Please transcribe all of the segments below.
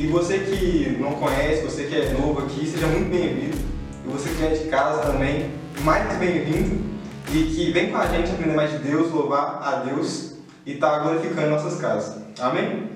E você que não conhece, você que é novo aqui, seja muito bem-vindo. E você que é de casa também, mais bem-vindo. E que vem com a gente aprender mais de Deus, louvar a Deus e estar tá glorificando nossas casas. Amém?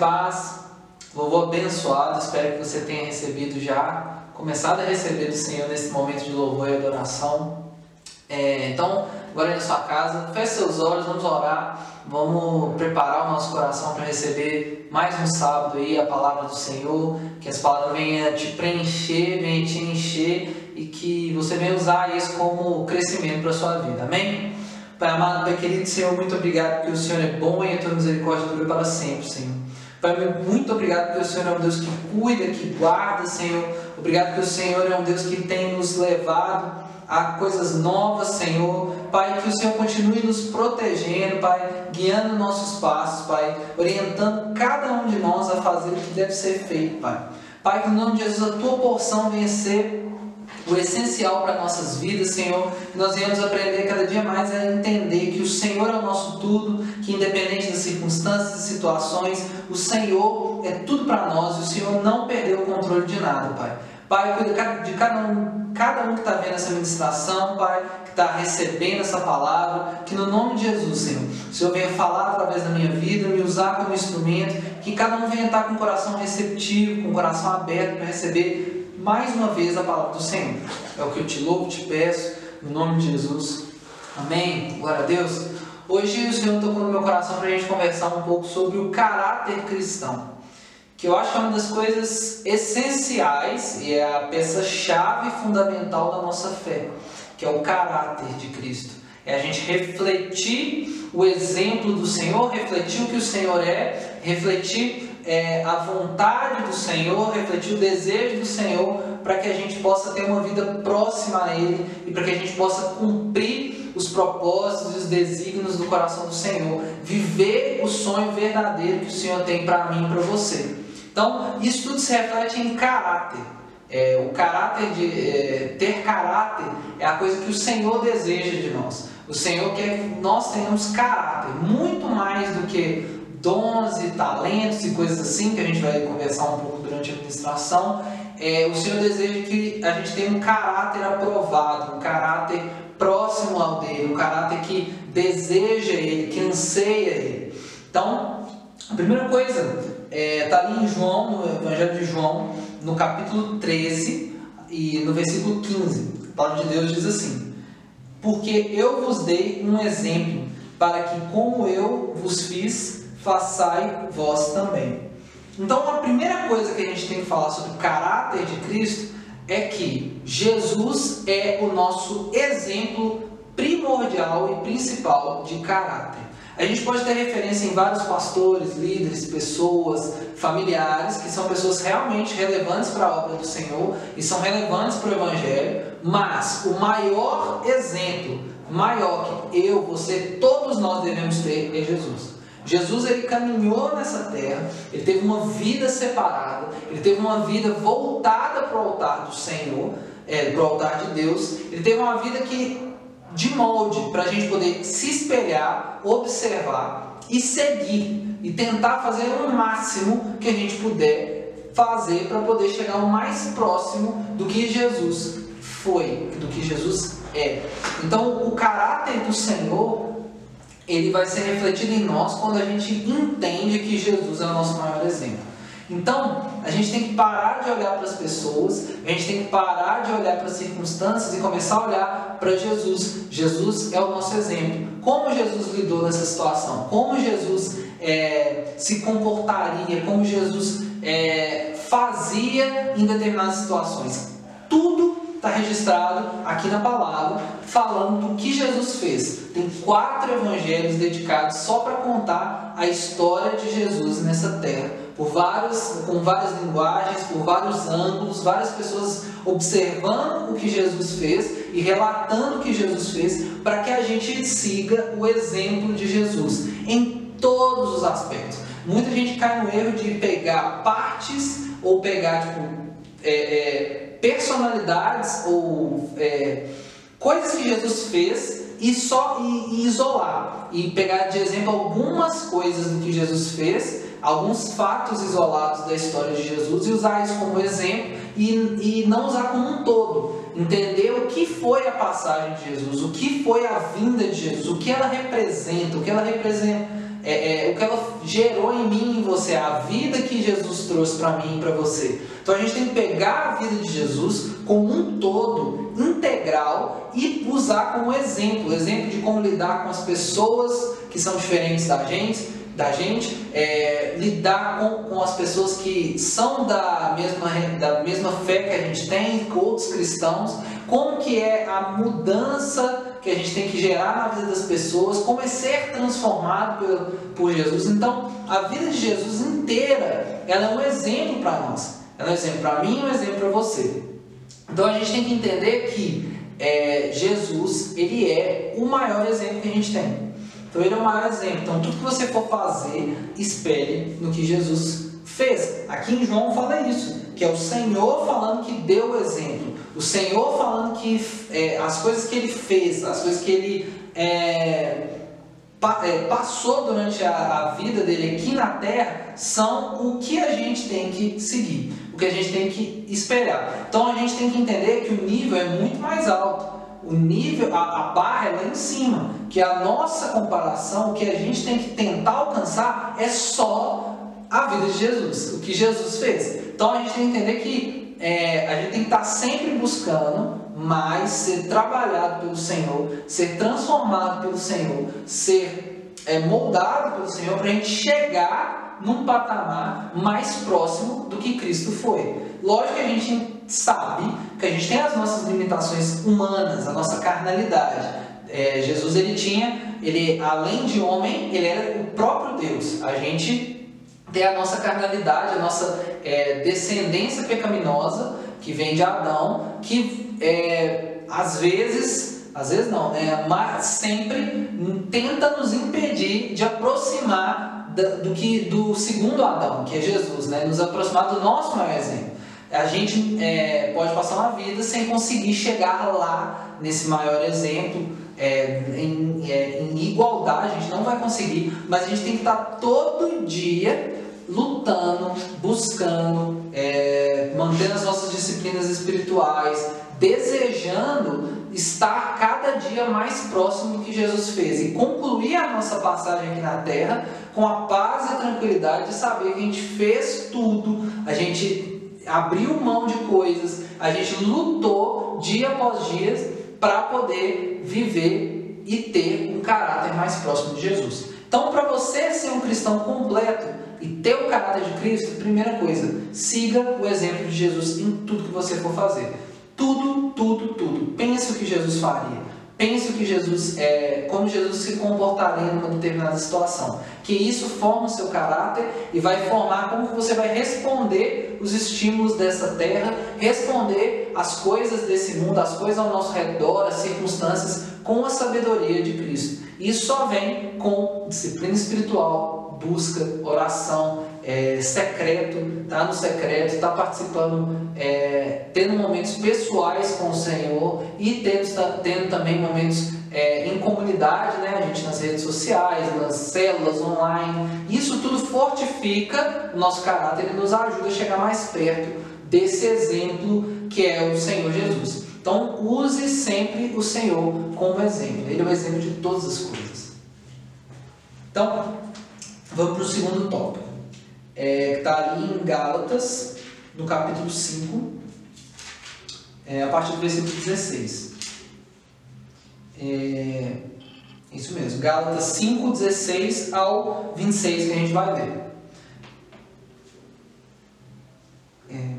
Paz, louvor abençoado, espero que você tenha recebido já, começado a receber do Senhor nesse momento de louvor e adoração. É, então, agora na sua casa, feche seus olhos, vamos orar, vamos preparar o nosso coração para receber mais um sábado aí a palavra do Senhor, que as palavras venham te preencher, venham te encher e que você venha usar isso como crescimento para a sua vida, amém? Pai amado, Pai querido Senhor, muito obrigado porque o Senhor é bom e a tua misericórdia dura para sempre, Senhor. Pai, muito obrigado porque o Senhor é um Deus que cuida, que guarda, Senhor. Obrigado porque o Senhor é um Deus que tem nos levado a coisas novas, Senhor. Pai, que o Senhor continue nos protegendo, Pai, guiando nossos passos, Pai, orientando cada um de nós a fazer o que deve ser feito, Pai. Pai, que no nome de Jesus a tua porção venha ser o essencial para nossas vidas, Senhor. Nós venhamos aprender cada dia mais a entender que o Senhor é o nosso tudo, que independente das circunstâncias e situações, o Senhor é tudo para nós e o Senhor não perdeu o controle de nada, Pai. Pai, cuida de cada um, cada um que está vendo essa ministração, Pai, que está recebendo essa palavra, que no nome de Jesus, Senhor, o Senhor venha falar através da minha vida, me usar como instrumento, que cada um venha estar com o coração receptivo, com o coração aberto para receber mais uma vez a palavra do Senhor. É o que eu te louvo, te peço, no nome de Jesus. Amém. Glória a Deus. Hoje o Senhor tocou no meu coração para a gente conversar um pouco sobre o caráter cristão. Que eu acho que é uma das coisas essenciais e é a peça-chave fundamental da nossa fé, que é o caráter de Cristo. É a gente refletir o exemplo do Senhor, refletir o que o Senhor é, refletir é, a vontade do Senhor, refletir o desejo do Senhor, para que a gente possa ter uma vida próxima a Ele e para que a gente possa cumprir os propósitos e os desígnios do coração do Senhor, viver o sonho verdadeiro que o Senhor tem para mim e para você. Então, isso tudo se reflete em caráter. É, o caráter de é, ter caráter é a coisa que o Senhor deseja de nós. O Senhor quer que nós tenhamos caráter, muito mais do que dons e talentos e coisas assim, que a gente vai conversar um pouco durante a administração, é, o Senhor deseja que a gente tenha um caráter aprovado, um caráter próximo ao dele, um caráter que deseja ele, que anseia ele. Então, a primeira coisa está é, tá ali em João, no Evangelho de João, no capítulo 13 e no versículo 15. A palavra de Deus diz assim: Porque eu vos dei um exemplo, para que, como eu vos fiz, façai vós também. Então, a primeira coisa que a gente tem que falar sobre o caráter de Cristo é que Jesus é o nosso exemplo primordial e principal de caráter. A gente pode ter referência em vários pastores, líderes, pessoas, familiares, que são pessoas realmente relevantes para a obra do Senhor e são relevantes para o Evangelho, mas o maior exemplo, maior que eu, você, todos nós devemos ter é Jesus. Jesus ele caminhou nessa terra, ele teve uma vida separada, ele teve uma vida voltada para o altar do Senhor, é, para o altar de Deus, ele teve uma vida que de molde para a gente poder se espelhar, observar e seguir e tentar fazer o máximo que a gente puder fazer para poder chegar o mais próximo do que Jesus foi, do que Jesus é. Então, o caráter do Senhor ele vai ser refletido em nós quando a gente entende que Jesus é o nosso maior exemplo. Então, a gente tem que parar de olhar para as pessoas, a gente tem que parar de olhar para as circunstâncias e começar a olhar para Jesus. Jesus é o nosso exemplo. Como Jesus lidou nessa situação? Como Jesus é, se comportaria? Como Jesus é, fazia em determinadas situações? Está registrado aqui na palavra, falando do que Jesus fez. Tem quatro evangelhos dedicados só para contar a história de Jesus nessa terra, por vários, com várias linguagens, por vários ângulos, várias pessoas observando o que Jesus fez e relatando o que Jesus fez, para que a gente siga o exemplo de Jesus em todos os aspectos. Muita gente cai no erro de pegar partes ou pegar tipo, é, é, personalidades ou é, coisas que Jesus fez e só e, e, isolar e pegar de exemplo algumas coisas do que Jesus fez, alguns fatos isolados da história de Jesus e usar isso como exemplo e, e não usar como um todo. Entender o que foi a passagem de Jesus, o que foi a vinda de Jesus, o que ela representa, o que ela representa é, é, o que ela gerou em mim e em você, a vida que Jesus trouxe para mim e para você. Então a gente tem que pegar a vida de Jesus como um todo, integral, e usar como exemplo, exemplo de como lidar com as pessoas que são diferentes da gente, da gente é, lidar com, com as pessoas que são da mesma, da mesma fé que a gente tem, com outros cristãos, como que é a mudança que a gente tem que gerar na vida das pessoas, como é ser transformado por, por Jesus. Então, a vida de Jesus inteira, ela é um exemplo para nós. Ela é um exemplo para mim um exemplo para você. Então, a gente tem que entender que é, Jesus, ele é o maior exemplo que a gente tem. Então ele é o maior exemplo. Então tudo que você for fazer, espere no que Jesus fez. Aqui em João fala isso, que é o Senhor falando que deu o exemplo. O Senhor falando que é, as coisas que ele fez, as coisas que ele é, pa, é, passou durante a, a vida dele aqui na terra são o que a gente tem que seguir, o que a gente tem que esperar. Então a gente tem que entender que o nível é muito mais alto o nível, a, a barra é lá em cima, que a nossa comparação, o que a gente tem que tentar alcançar é só a vida de Jesus, o que Jesus fez. Então a gente tem que entender que é, a gente tem que estar sempre buscando mais ser trabalhado pelo Senhor, ser transformado pelo Senhor, ser é, moldado pelo Senhor para a gente chegar num patamar mais próximo do que Cristo foi. Lógico que a gente sabe que a gente tem as nossas limitações humanas, a nossa carnalidade. É, Jesus ele tinha, ele além de homem, ele era o próprio Deus. A gente tem a nossa carnalidade, a nossa é, descendência pecaminosa que vem de Adão, que é, às vezes, às vezes não, né, mas sempre tenta nos impedir de aproximar do que do segundo Adão, que é Jesus, né, nos aproximar do nosso maior exemplo. A gente é, pode passar uma vida sem conseguir chegar lá nesse maior exemplo, é, em, é, em, igualdade, a gente não vai conseguir, mas a gente tem que estar todo dia lutando, buscando, é, mantendo as nossas disciplinas espirituais, desejando estar cada dia mais próximo do que Jesus fez e concluir a nossa passagem aqui na terra com a paz e tranquilidade de saber que a gente fez tudo, a gente abriu mão de coisas, a gente lutou dia após dia para poder viver e ter um caráter mais próximo de Jesus. Então, para você ser um cristão completo e ter o caráter de Cristo, primeira coisa, siga o exemplo de Jesus em tudo que você for fazer. Tudo, tudo, tudo. Pense o que Jesus faria. Pense o que Jesus, é, como Jesus se comportaria numa determinada situação. Que isso forma o seu caráter e vai formar como você vai responder os estímulos dessa terra, responder as coisas desse mundo, as coisas ao nosso redor, as circunstâncias, com a sabedoria de Cristo. Isso só vem com disciplina espiritual, busca, oração, é, secreto, tá no secreto, está participando, é, tendo momentos pessoais com o Senhor e tendo, tendo também momentos é, em comunidade, né? A gente nas redes sociais, nas células online. Isso tudo fortifica o nosso caráter e nos ajuda a chegar mais perto desse exemplo que é o Senhor Jesus. Então, use sempre o Senhor como exemplo. Ele é o exemplo de todas as coisas. Então, vamos para o segundo tópico é, está ali em Gálatas, no capítulo 5, é, a partir do versículo 16. É, isso mesmo, Gálatas 5, 16 ao 26 que a gente vai ver. É,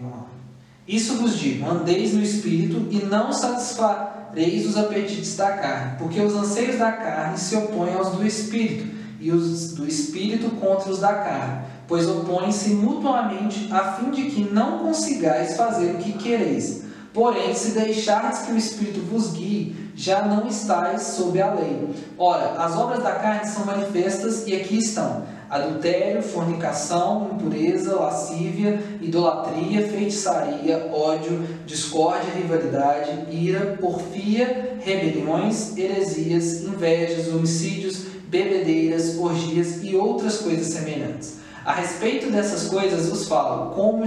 Isso vos digo: andeis no espírito e não satisfareis os apetites da carne, porque os anseios da carne se opõem aos do espírito, e os do espírito contra os da carne pois opõem-se mutuamente a fim de que não consigais fazer o que quereis. Porém, se deixardes que o Espírito vos guie, já não estáis sob a lei. Ora, as obras da carne são manifestas e aqui estão: adultério, fornicação, impureza, lascívia, idolatria, feitiçaria, ódio, discórdia, rivalidade, ira, porfia, rebeliões, heresias, invejas, homicídios, bebedeiras, orgias e outras coisas semelhantes a respeito dessas coisas vos falo, como,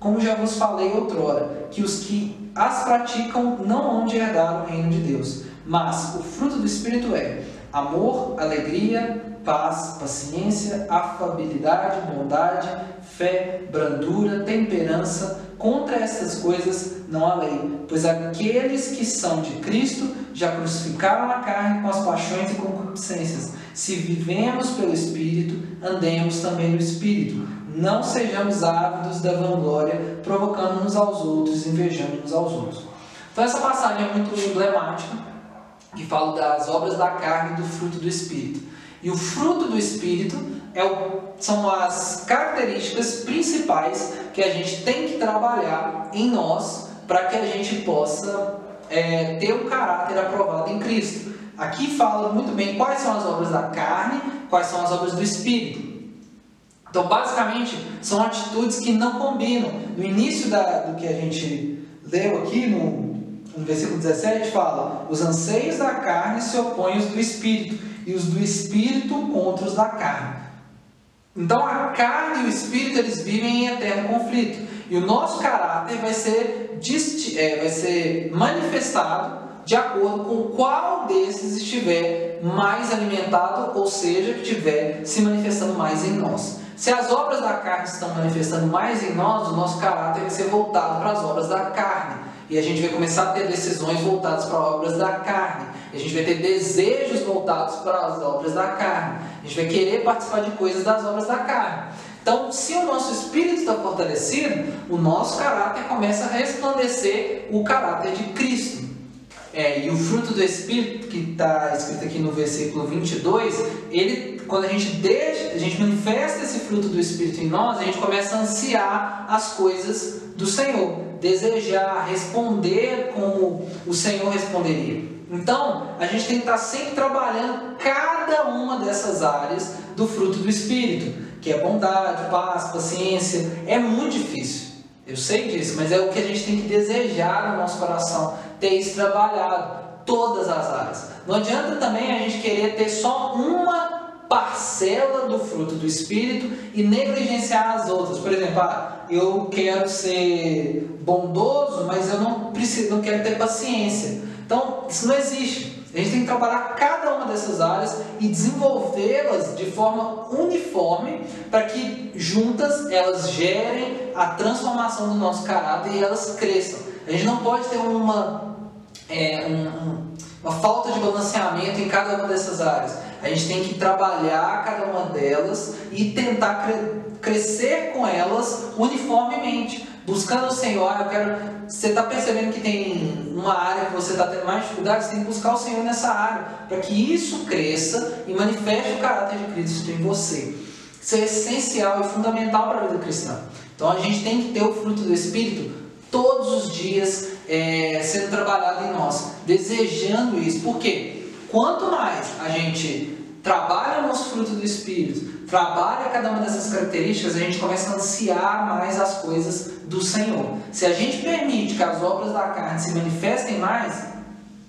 como já vos falei outrora, que os que as praticam não hão de herdar o reino de Deus. Mas o fruto do Espírito é amor, alegria, paz, paciência, afabilidade, bondade, fé, brandura, temperança. Contra estas coisas não há lei, pois aqueles que são de Cristo já crucificaram a carne com as paixões e concupiscências. Se vivemos pelo Espírito, andemos também no Espírito. Não sejamos ávidos da vanglória, provocando uns aos outros, invejando uns aos outros. Então essa passagem é muito emblemática, que fala das obras da carne e do fruto do Espírito. E o fruto do Espírito é o, são as características principais que a gente tem que trabalhar em nós para que a gente possa é, ter um caráter aprovado em Cristo. Aqui fala muito bem quais são as obras da carne, quais são as obras do Espírito. Então, basicamente, são atitudes que não combinam. No início da, do que a gente leu aqui, no, no versículo 17, fala: Os anseios da carne se opõem aos do espírito, e os do espírito contra os da carne. Então, a carne e o espírito eles vivem em eterno conflito. E o nosso caráter vai ser, é, vai ser manifestado de acordo com qual desses estiver mais alimentado, ou seja, que estiver se manifestando mais em nós. Se as obras da carne estão manifestando mais em nós, o nosso caráter vai ser voltado para as obras da carne. E a gente vai começar a ter decisões voltadas para obras da carne. E a gente vai ter desejos voltados para as obras da carne. A gente vai querer participar de coisas das obras da carne. Então, se o nosso espírito está fortalecido, o nosso caráter começa a resplandecer o caráter de Cristo. É, e o fruto do Espírito, que está escrito aqui no versículo 22, ele, quando a gente, deixa, a gente manifesta fruto do Espírito em nós, a gente começa a ansiar as coisas do Senhor, desejar, responder como o Senhor responderia. Então, a gente tem que estar sempre trabalhando cada uma dessas áreas do fruto do Espírito, que é bondade, paz, paciência. É muito difícil. Eu sei disso, mas é o que a gente tem que desejar no nosso coração, ter isso trabalhado, todas as áreas. Não adianta também a gente querer ter só uma parcela do fruto do Espírito e negligenciar as outras. Por exemplo, ah, eu quero ser bondoso, mas eu não preciso, não quero ter paciência. Então, isso não existe. A gente tem que trabalhar cada uma dessas áreas e desenvolvê-las de forma uniforme para que juntas elas gerem a transformação do nosso caráter e elas cresçam. A gente não pode ter uma, é, um, uma falta de balanceamento em cada uma dessas áreas. A gente tem que trabalhar cada uma delas e tentar cre crescer com elas uniformemente buscando o Senhor, eu quero. Você está percebendo que tem uma área que você está tendo mais dificuldade, você tem que buscar o Senhor nessa área, para que isso cresça e manifeste o caráter de Cristo em você. Isso é essencial e fundamental para a vida cristã. Então a gente tem que ter o fruto do Espírito todos os dias é, sendo trabalhado em nós, desejando isso. Por quê? Quanto mais a gente trabalha o nosso fruto do Espírito, trabalha cada uma dessas características, a gente começa a ansiar mais as coisas do Senhor. Se a gente permite que as obras da carne se manifestem mais,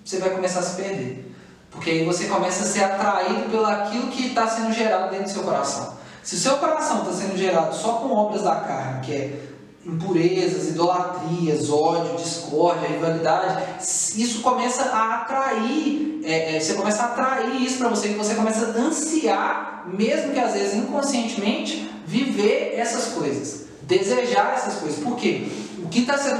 você vai começar a se perder. Porque aí você começa a ser atraído pelo aquilo que está sendo gerado dentro do seu coração. Se o seu coração está sendo gerado só com obras da carne, que é impurezas, idolatrias, ódio, discórdia, rivalidade, isso começa a atrair, é, é, você começa a atrair isso para você, que você começa a ansiar, mesmo que às vezes inconscientemente, viver essas coisas, desejar essas coisas. Por quê? O que está sendo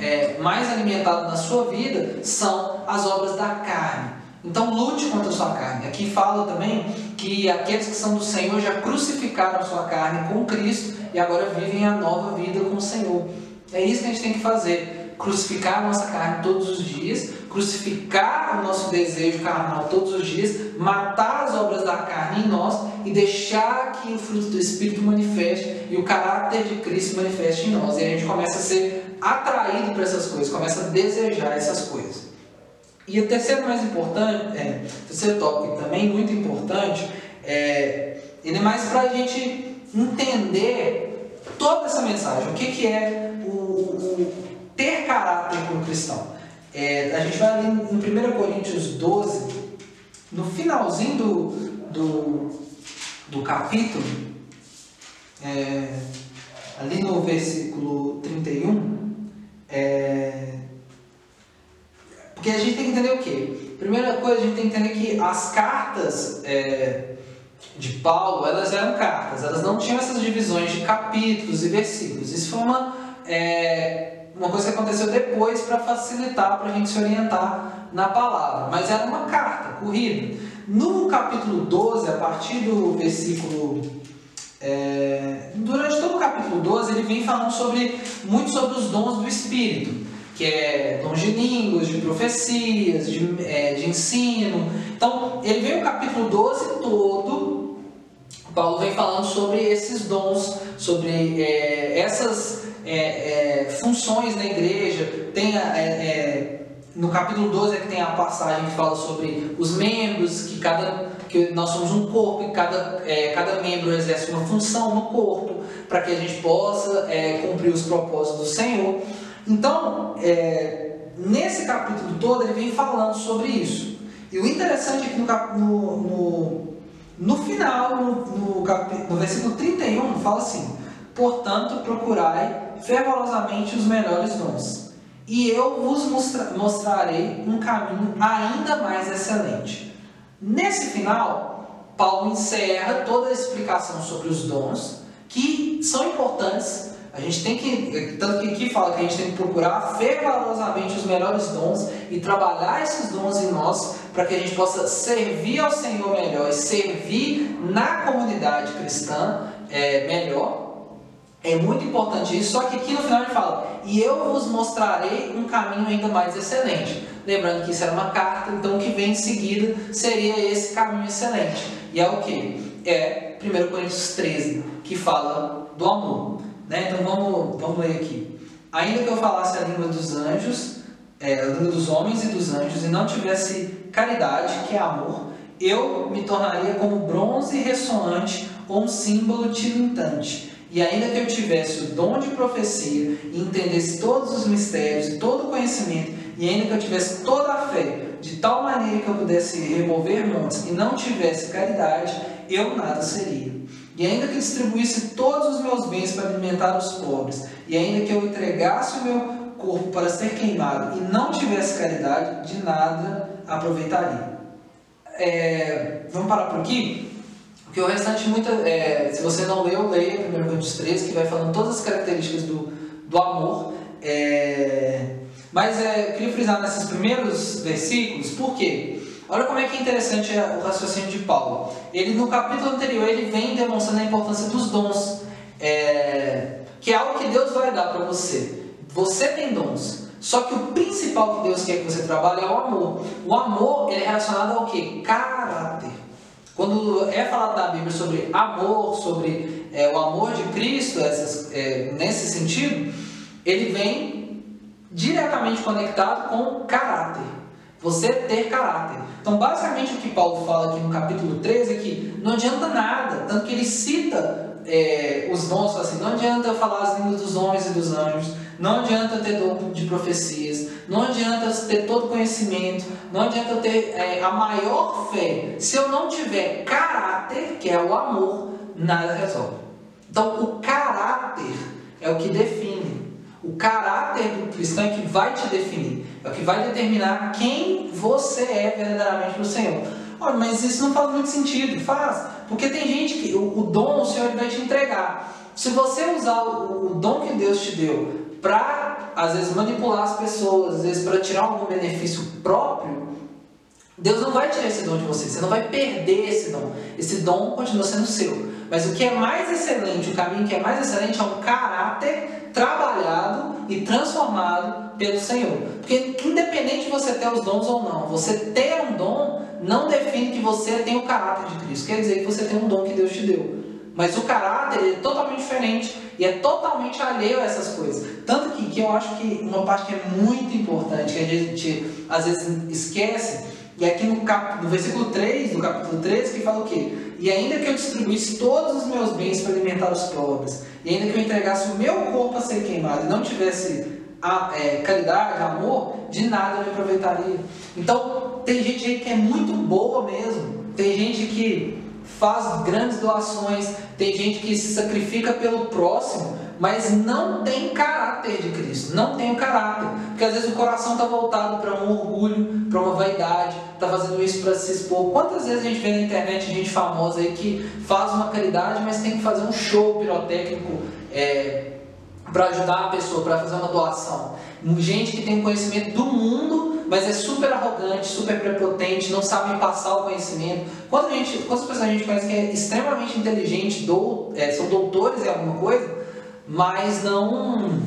é, mais alimentado na sua vida são as obras da carne. Então lute contra a sua carne. Aqui fala também que aqueles que são do Senhor já crucificaram a sua carne com Cristo e agora vivem a nova vida com o Senhor. É isso que a gente tem que fazer. Crucificar a nossa carne todos os dias, crucificar o nosso desejo carnal todos os dias, matar as obras da carne em nós e deixar que o fruto do Espírito manifeste e o caráter de Cristo manifeste em nós. E a gente começa a ser atraído para essas coisas, começa a desejar essas coisas. E o terceiro mais importante, é, terceiro tópico também muito importante, é, ele é mais para a gente entender toda essa mensagem. O que, que é o, o ter caráter como cristão? É, a gente vai ali em 1 Coríntios 12, no finalzinho do, do, do capítulo, é, ali no versículo 31, é, porque a gente tem que entender o quê? Primeira coisa, a gente tem que entender que as cartas é, de Paulo, elas eram cartas, elas não tinham essas divisões de capítulos e versículos. Isso foi uma, é, uma coisa que aconteceu depois para facilitar, para a gente se orientar na palavra. Mas era uma carta corrida. No capítulo 12, a partir do versículo. É, durante todo o capítulo 12, ele vem falando sobre, muito sobre os dons do Espírito que é dons de línguas, de profecias, de, é, de ensino. Então, ele vem o capítulo 12 todo, Paulo vem falando sobre esses dons, sobre é, essas é, é funções na igreja. Tem a, é, é, no capítulo 12 é que tem a passagem que fala sobre os membros, que cada que nós somos um corpo e cada, cada membro exerce uma função no corpo, para que a gente possa cumprir os propósitos do Senhor. Então, é, nesse capítulo todo, ele vem falando sobre isso. E o interessante é que no, no, no, no final, no, no, no versículo 31, fala assim: Portanto, procurai fervorosamente os melhores dons, e eu vos mostra, mostrarei um caminho ainda mais excelente. Nesse final, Paulo encerra toda a explicação sobre os dons, que são importantes a gente tem que, tanto que aqui fala que a gente tem que procurar fervorosamente os melhores dons e trabalhar esses dons em nós para que a gente possa servir ao Senhor melhor e servir na comunidade cristã é, melhor. É muito importante isso, só que aqui no final ele fala: E eu vos mostrarei um caminho ainda mais excelente. Lembrando que isso era uma carta, então o que vem em seguida seria esse caminho excelente. E é o que? É 1 Coríntios 13, que fala do amor. Né? Então vamos, vamos ler aqui. Ainda que eu falasse a língua dos anjos, é, a língua dos homens e dos anjos, e não tivesse caridade, que é amor, eu me tornaria como bronze ressoante ou um símbolo tilintante. E ainda que eu tivesse o dom de profecia e entendesse todos os mistérios e todo o conhecimento, e ainda que eu tivesse toda a fé, de tal maneira que eu pudesse remover montes e não tivesse caridade, eu nada seria. E ainda que distribuísse todos os meus bens para alimentar os pobres, e ainda que eu entregasse o meu corpo para ser queimado e não tivesse caridade, de nada aproveitaria. É, vamos parar por aqui? Porque o restante, muita, é, se você não leu, leia 1 Coríntios 13, que vai falando todas as características do, do amor. É, mas é, eu queria frisar nesses primeiros versículos, por quê? Olha como é que é interessante o raciocínio de Paulo. Ele no capítulo anterior ele vem demonstrando a importância dos dons, é, que é algo que Deus vai dar para você. Você tem dons, só que o principal que Deus quer que você trabalhe é o amor. O amor ele é relacionado ao que? Caráter. Quando é falado na Bíblia sobre amor, sobre é, o amor de Cristo, essas, é, nesse sentido, ele vem diretamente conectado com caráter. Você ter caráter. Então, basicamente, o que Paulo fala aqui no capítulo 13 é que não adianta nada, tanto que ele cita é, os dons, assim, não adianta falar as línguas dos homens e dos anjos, não adianta ter dom de profecias, não adianta ter todo conhecimento, não adianta ter é, a maior fé. Se eu não tiver caráter, que é o amor, nada resolve. Então, o caráter é o que define. O caráter do cristão é que vai te definir, é o que vai determinar quem você é verdadeiramente para o Senhor. Olha, mas isso não faz muito sentido. Faz, porque tem gente que o, o dom o Senhor vai te entregar. Se você usar o, o dom que Deus te deu para, às vezes, manipular as pessoas, às vezes, para tirar algum benefício próprio, Deus não vai tirar esse dom de você. Você não vai perder esse dom. Esse dom continua sendo seu. Mas o que é mais excelente, o caminho que é mais excelente é um caráter trabalhado e transformado pelo Senhor. Porque independente de você ter os dons ou não, você ter um dom não define que você tem o caráter de Cristo. Quer dizer que você tem um dom que Deus te deu. Mas o caráter é totalmente diferente e é totalmente alheio a essas coisas. Tanto que, que eu acho que uma parte que é muito importante, que a gente às vezes esquece, e aqui no, cap, no versículo 3, do capítulo 13, que fala o quê? E ainda que eu distribuísse todos os meus bens para alimentar os pobres, e ainda que eu entregasse o meu corpo a ser queimado e não tivesse a, é, caridade, amor, de nada me aproveitaria. Então, tem gente aí que é muito boa mesmo. Tem gente que faz grandes doações, tem gente que se sacrifica pelo próximo, mas não tem caráter de Cristo, não tem o caráter, porque às vezes o coração está voltado para um orgulho, para uma vaidade, está fazendo isso para se expor. Quantas vezes a gente vê na internet gente famosa aí que faz uma caridade, mas tem que fazer um show pirotécnico é, para ajudar a pessoa, para fazer uma doação? Gente que tem conhecimento do mundo, mas é super arrogante, super prepotente, não sabe passar o conhecimento. Quando a gente, quantas pessoas a gente conhece que é extremamente inteligente, do, é, são doutores em alguma coisa, mas não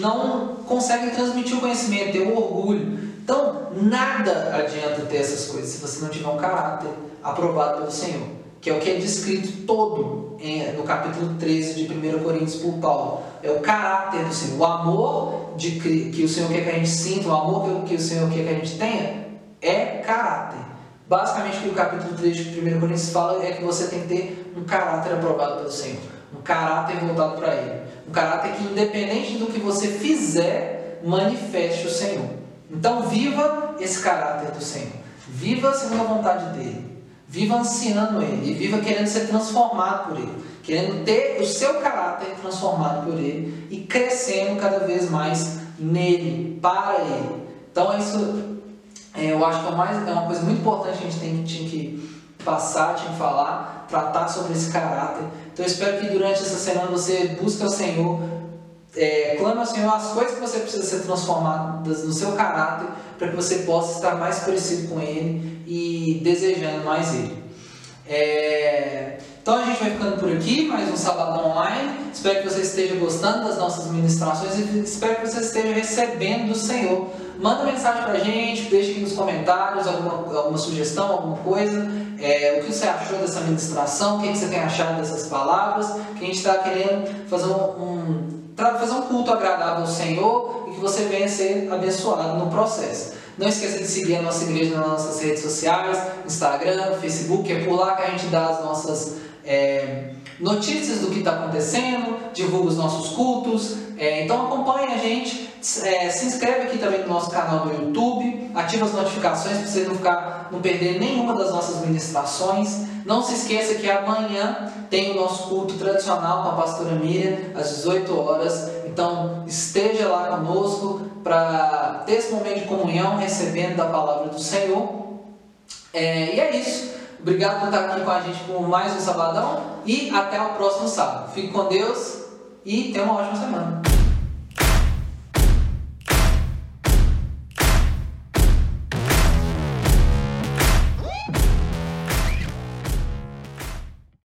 não conseguem transmitir o conhecimento, ter o orgulho. Então, nada adianta ter essas coisas se você não tiver um caráter aprovado pelo Senhor, que é o que é descrito todo no capítulo 13 de 1 Coríntios por Paulo. É o caráter do Senhor, o amor de, que o Senhor quer que a gente sinta, o amor que, que o Senhor quer que a gente tenha, é caráter. Basicamente, o que o capítulo 3 de 1 Coríntios fala é que você tem que ter um caráter aprovado pelo Senhor um caráter voltado para Ele. Um caráter que, independente do que você fizer, manifeste o Senhor. Então, viva esse caráter do Senhor. Viva segundo a vontade dEle. Viva ansiando Ele. E viva querendo ser transformado por Ele. Querendo ter o seu caráter transformado por Ele. E crescendo cada vez mais nele, para Ele. Então, isso é, eu acho que é, mais, é uma coisa muito importante que a gente tem, tinha que passar, tinha que falar, tratar sobre esse caráter. Então eu espero que durante essa semana você busque o Senhor, é, clame ao Senhor as coisas que você precisa ser transformadas no seu caráter, para que você possa estar mais parecido com Ele e desejando mais Ele. É, então a gente vai ficando por aqui, mais um sábado online. Espero que você esteja gostando das nossas ministrações e espero que você esteja recebendo do Senhor. Manda mensagem pra gente, deixa aqui nos comentários alguma, alguma sugestão, alguma coisa. É, o que você achou dessa ministração, o que você tem achado dessas palavras, que a gente está querendo fazer um, um, fazer um culto agradável ao Senhor e que você venha ser abençoado no processo. Não esqueça de seguir a nossa igreja nas nossas redes sociais, Instagram, Facebook, é por lá que a gente dá as nossas é, notícias do que está acontecendo, divulga os nossos cultos. É, então acompanhe a gente, é, se inscreve aqui também no nosso canal do YouTube, ativa as notificações para você não ficar, não perder nenhuma das nossas ministrações. Não se esqueça que amanhã tem o nosso culto tradicional com a pastora Miriam, às 18 horas. Então esteja lá conosco para ter esse momento de comunhão, recebendo da palavra do Senhor. É, e é isso. Obrigado por estar aqui com a gente por mais um sabadão e até o próximo sábado. Fique com Deus e tenha uma ótima semana.